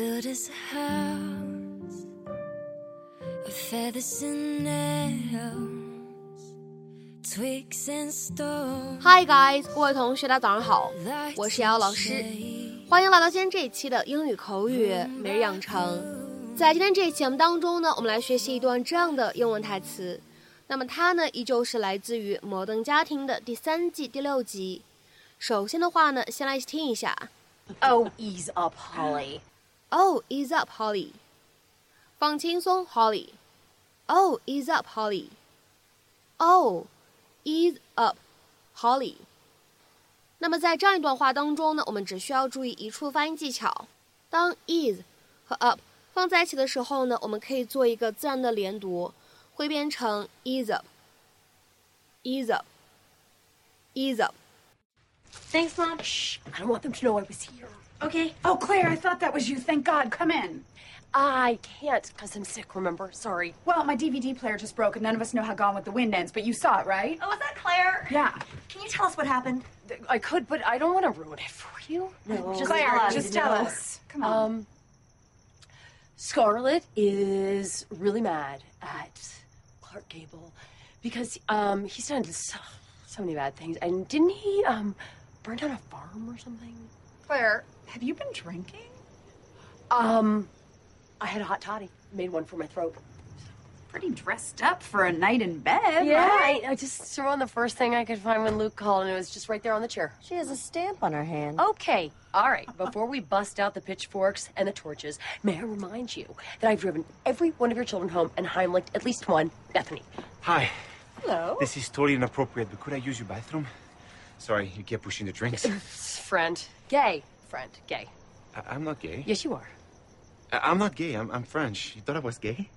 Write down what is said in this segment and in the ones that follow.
build us a house of feathers and nails, twigs and stones. Hi guys，各位同学，大家早上好，我是瑶瑶老师，欢迎来到今天这一期的英语口语每日养成。在今天这一期节目当中呢，我们来学习一段这样的英文台词。那么它呢，依旧是来自于《摩登家庭》的第三季第六集。首先的话呢，先来一起听一下。Oh, ease up, Holly. Oh, ease up, Holly. 放轻松，Holly. Oh, ease up, Holly. Oh, ease up, Holly. 那么在这样一段话当中呢，我们只需要注意一处发音技巧。当 ease 和 up 放在一起的时候呢，我们可以做一个自然的连读，会变成 ease up, ease up, ease up。 Thanks, Mom. Shh. I don't want them to know I was here. Okay. Oh, Claire, I thought that was you. Thank God. Come in. I can't because I'm sick, remember? Sorry. Well, my DVD player just broke, and none of us know how Gone with the Wind ends, but you saw it, right? Oh, is that Claire? Yeah. Can you tell us what happened? I could, but I don't want to ruin it for you. No. Just Claire, tell us. just tell us. Come on. Um, Scarlett is really mad at Clark Gable because um he's done so, so many bad things, and didn't he um burn down a farm or something? Claire, have you been drinking? Um, I had a hot toddy, made one for my throat. Pretty dressed up for a night in bed, Yeah, right? I, I just threw on the first thing I could find when Luke called, and it was just right there on the chair. She has a stamp on her hand. Okay, all right. Before we bust out the pitchforks and the torches, may I remind you that I've driven every one of your children home and Heimlicked at least one, Bethany. Hi. Hello. This is totally inappropriate, but could I use your bathroom? Sorry, you kept pushing the drinks. Friend. Gay. Friend. Gay. I- I'm not gay. Yes, you are. I- I'm not gay. I'm-, I'm French. You thought I was gay?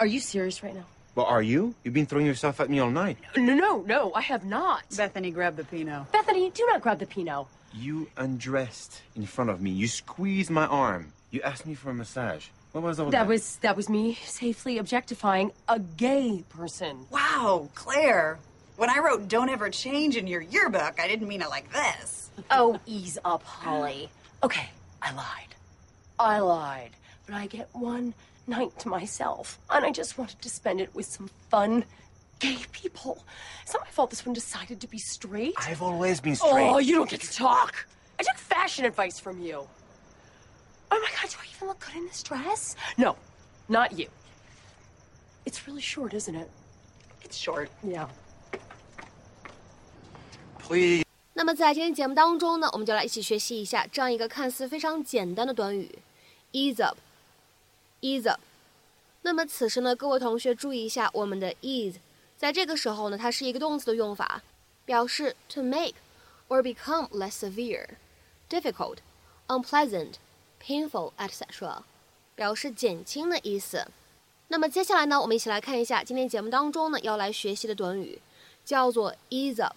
Are you serious right now? Well, are you? You've been throwing yourself at me all night. No, no, no, I have not. Bethany, grab the Pinot. Bethany, do not grab the Pinot. You undressed in front of me. You squeezed my arm. You asked me for a massage. What was all that? That was that was me safely objectifying a gay person. Wow, Claire. When I wrote Don't Ever Change in your yearbook, I didn't mean it like this. Oh, ease up, Holly. Okay, I lied. I lied. But I get one night to myself, and I just wanted to spend it with some fun, gay people. It's not my fault this one decided to be straight. I've always been straight. Oh, you don't get to talk. I took fashion advice from you. Oh my god, do I even look good in this dress? No, not you. It's really short, isn't it? It's short. Yeah. 那么在今天节目当中呢，我们就来一起学习一下这样一个看似非常简单的短语，ease up。ease up。那么此时呢，各位同学注意一下我们的 ease，在这个时候呢，它是一个动词的用法，表示 to make or become less severe, difficult, unpleasant, painful, etc.，表示减轻的意思。那么接下来呢，我们一起来看一下今天节目当中呢要来学习的短语，叫做 ease up。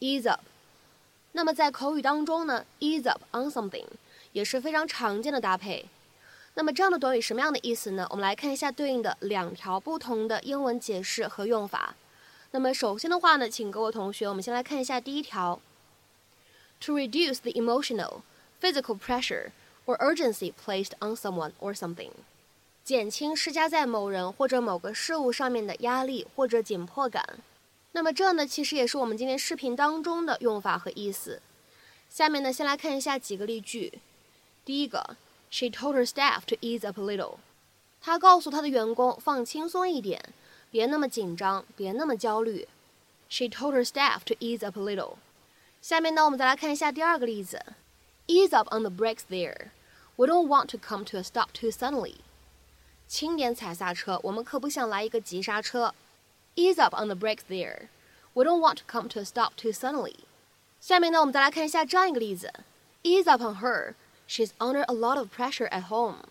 Ease up。那么在口语当中呢，ease up on something 也是非常常见的搭配。那么这样的短语什么样的意思呢？我们来看一下对应的两条不同的英文解释和用法。那么首先的话呢，请各位同学，我们先来看一下第一条：to reduce the emotional, physical pressure or urgency placed on someone or something，减轻施加在某人或者某个事物上面的压力或者紧迫感。那么这呢，其实也是我们今天视频当中的用法和意思。下面呢，先来看一下几个例句。第一个，She told her staff to ease up a little。她告诉她的员工放轻松一点，别那么紧张，别那么焦虑。She told her staff to ease up a little。下面呢，我们再来看一下第二个例子，Ease up on the brakes there。We don't want to come to a stop too suddenly。轻点踩刹车，我们可不想来一个急刹车。Ease up on the brakes there. We don't want to come to a stop too suddenly. 下面呢，我们再来看一下这样一个例子：Ease up on her. She's under a lot of pressure at home.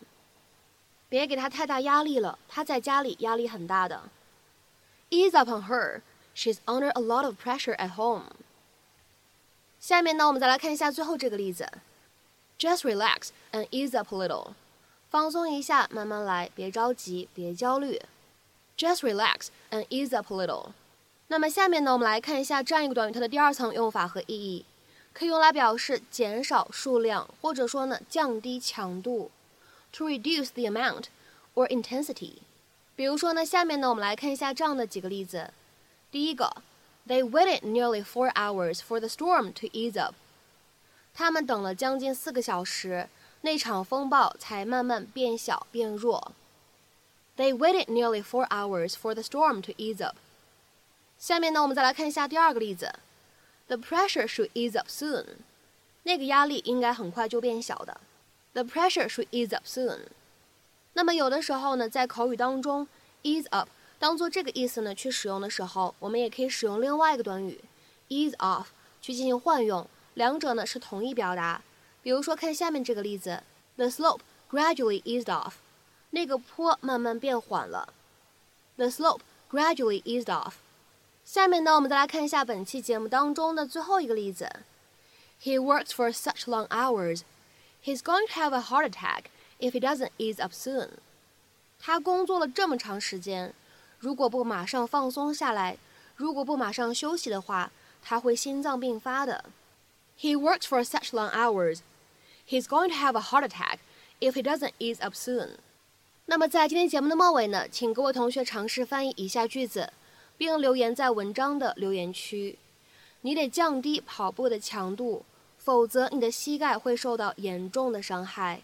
别给她太大压力了，她在家里压力很大的。Ease up on her. She's under a lot of pressure at home. 下面呢，我们再来看一下最后这个例子：Just relax and ease up a little. 放松一下，慢慢来，别着急，别焦虑。Just relax and ease up a little. 那么下面呢，我们来看一下这样一个短语它的第二层用法和意义 可以用来表示减少数量，或者说呢降低强度，to reduce the amount or intensity。比如说呢，下面呢我们来看一下这样的几个例子。第一个，They waited nearly four hours for the storm to ease up。他们等了将近四个小时，那场风暴才慢慢变小变弱。They waited nearly four hours for the storm to ease up。 下面呢，我们再来看一下第二个例子。The pressure should ease up soon。那个压力应该很快就变小的。The pressure should ease up soon。那么有的时候呢，在口语当中，ease up 当做这个意思呢去使用的时候，我们也可以使用另外一个短语 ease off 去进行换用，两者呢是同一表达。比如说，看下面这个例子：The slope gradually eased off。那个坡慢慢变缓了。The slope gradually eased off。下面呢，我们再来看一下本期节目当中的最后一个例子。He works for such long hours, he's going to have a heart attack if he doesn't ease up soon. 他工作了这么长时间，如果不马上放松下来，如果不马上休息的话，他会心脏病发的。He works for such long hours, he's going to have a heart attack if he doesn't ease up soon. 那么在今天节目的末尾呢，请各位同学尝试翻译以下句子，并留言在文章的留言区。你得降低跑步的强度，否则你的膝盖会受到严重的伤害。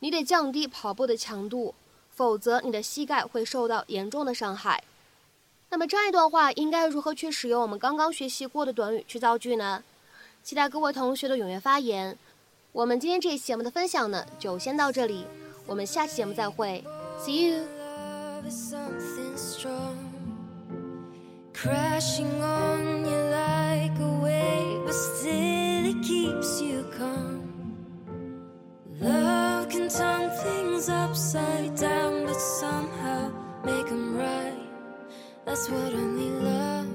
你得降低跑步的强度，否则你的膝盖会受到严重的伤害。那么这样一段话应该如何去使用我们刚刚学习过的短语去造句呢？期待各位同学的踊跃发言。我们今天这期节目的分享呢，就先到这里。我们下期节目再会，See you。Crashing on you like a wave, but still it keeps you calm. Love can turn things upside down, but somehow make them right. That's what only love.